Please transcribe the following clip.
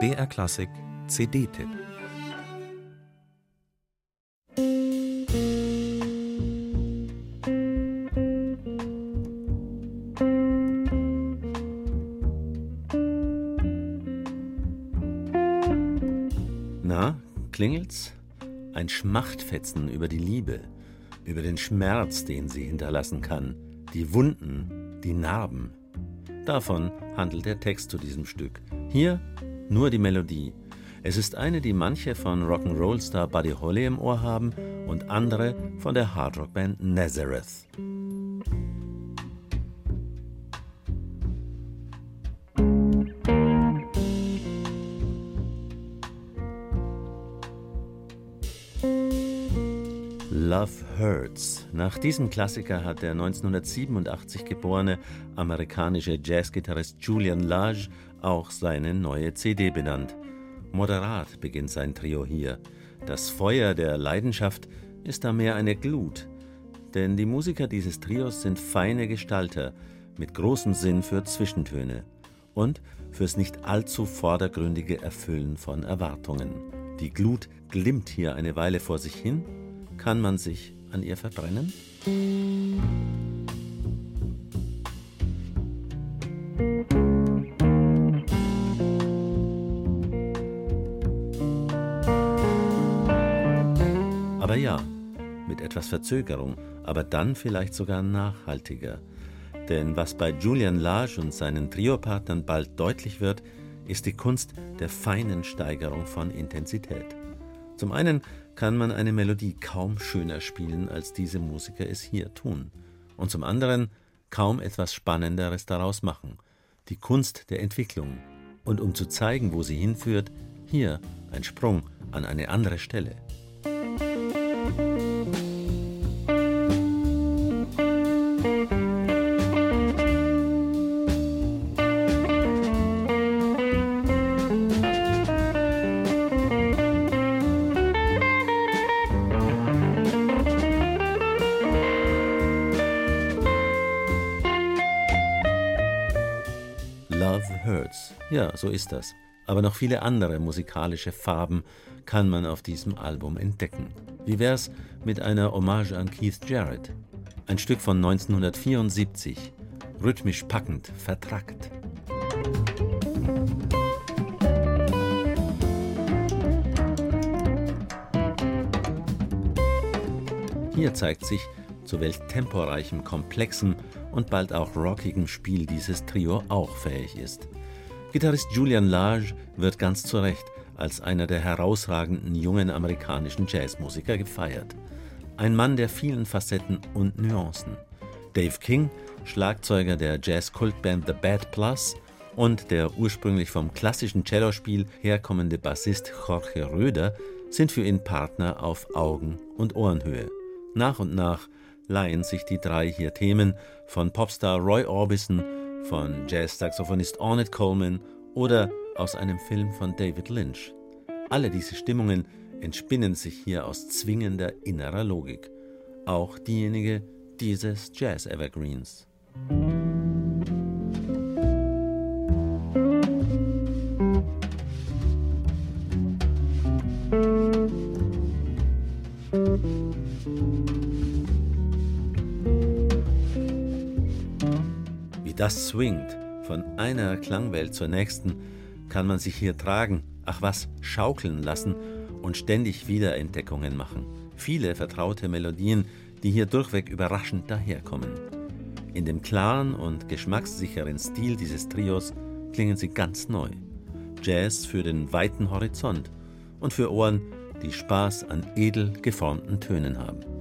BR Klassik CD-Tipp Na, klingelt's? Ein Schmachtfetzen über die Liebe, über den Schmerz, den sie hinterlassen kann, die Wunden, die Narben. Davon handelt der Text zu diesem Stück. Hier nur die Melodie. Es ist eine, die manche von Rock'n'Roll-Star Buddy Holly im Ohr haben und andere von der Hardrock-Band Nazareth. Love Hurts. Nach diesem Klassiker hat der 1987 geborene amerikanische Jazzgitarrist Julian Lage auch seine neue CD benannt. Moderat beginnt sein Trio hier. Das Feuer der Leidenschaft ist da mehr eine Glut. Denn die Musiker dieses Trios sind feine Gestalter mit großem Sinn für Zwischentöne und fürs nicht allzu vordergründige Erfüllen von Erwartungen. Die Glut glimmt hier eine Weile vor sich hin kann man sich an ihr verbrennen? Aber ja, mit etwas Verzögerung, aber dann vielleicht sogar nachhaltiger. Denn was bei Julian Lage und seinen Triopartnern bald deutlich wird, ist die Kunst der feinen Steigerung von Intensität. Zum einen kann man eine Melodie kaum schöner spielen, als diese Musiker es hier tun. Und zum anderen kaum etwas Spannenderes daraus machen. Die Kunst der Entwicklung. Und um zu zeigen, wo sie hinführt, hier ein Sprung an eine andere Stelle. Love Hurts. Ja, so ist das. Aber noch viele andere musikalische Farben kann man auf diesem Album entdecken. Wie wär's mit einer Hommage an Keith Jarrett? Ein Stück von 1974, rhythmisch packend, vertrackt. Hier zeigt sich, zu welch temporeichem, komplexem und bald auch rockigem Spiel dieses Trio auch fähig ist. Gitarrist Julian Lage wird ganz zu Recht als einer der herausragenden jungen amerikanischen Jazzmusiker gefeiert. Ein Mann der vielen Facetten und Nuancen. Dave King, Schlagzeuger der Jazz-Kultband The Bad Plus und der ursprünglich vom klassischen Cellospiel herkommende Bassist Jorge Röder sind für ihn Partner auf Augen- und Ohrenhöhe. Nach und nach leihen sich die drei hier Themen von Popstar Roy Orbison, von Jazz-Saxophonist Ornette Coleman oder aus einem Film von David Lynch. Alle diese Stimmungen entspinnen sich hier aus zwingender innerer Logik. Auch diejenige dieses Jazz-Evergreens. Wie das swingt, von einer Klangwelt zur nächsten, kann man sich hier tragen, ach was, schaukeln lassen und ständig Wiederentdeckungen machen. Viele vertraute Melodien, die hier durchweg überraschend daherkommen. In dem klaren und geschmackssicheren Stil dieses Trios klingen sie ganz neu. Jazz für den weiten Horizont und für Ohren, die Spaß an edel geformten Tönen haben.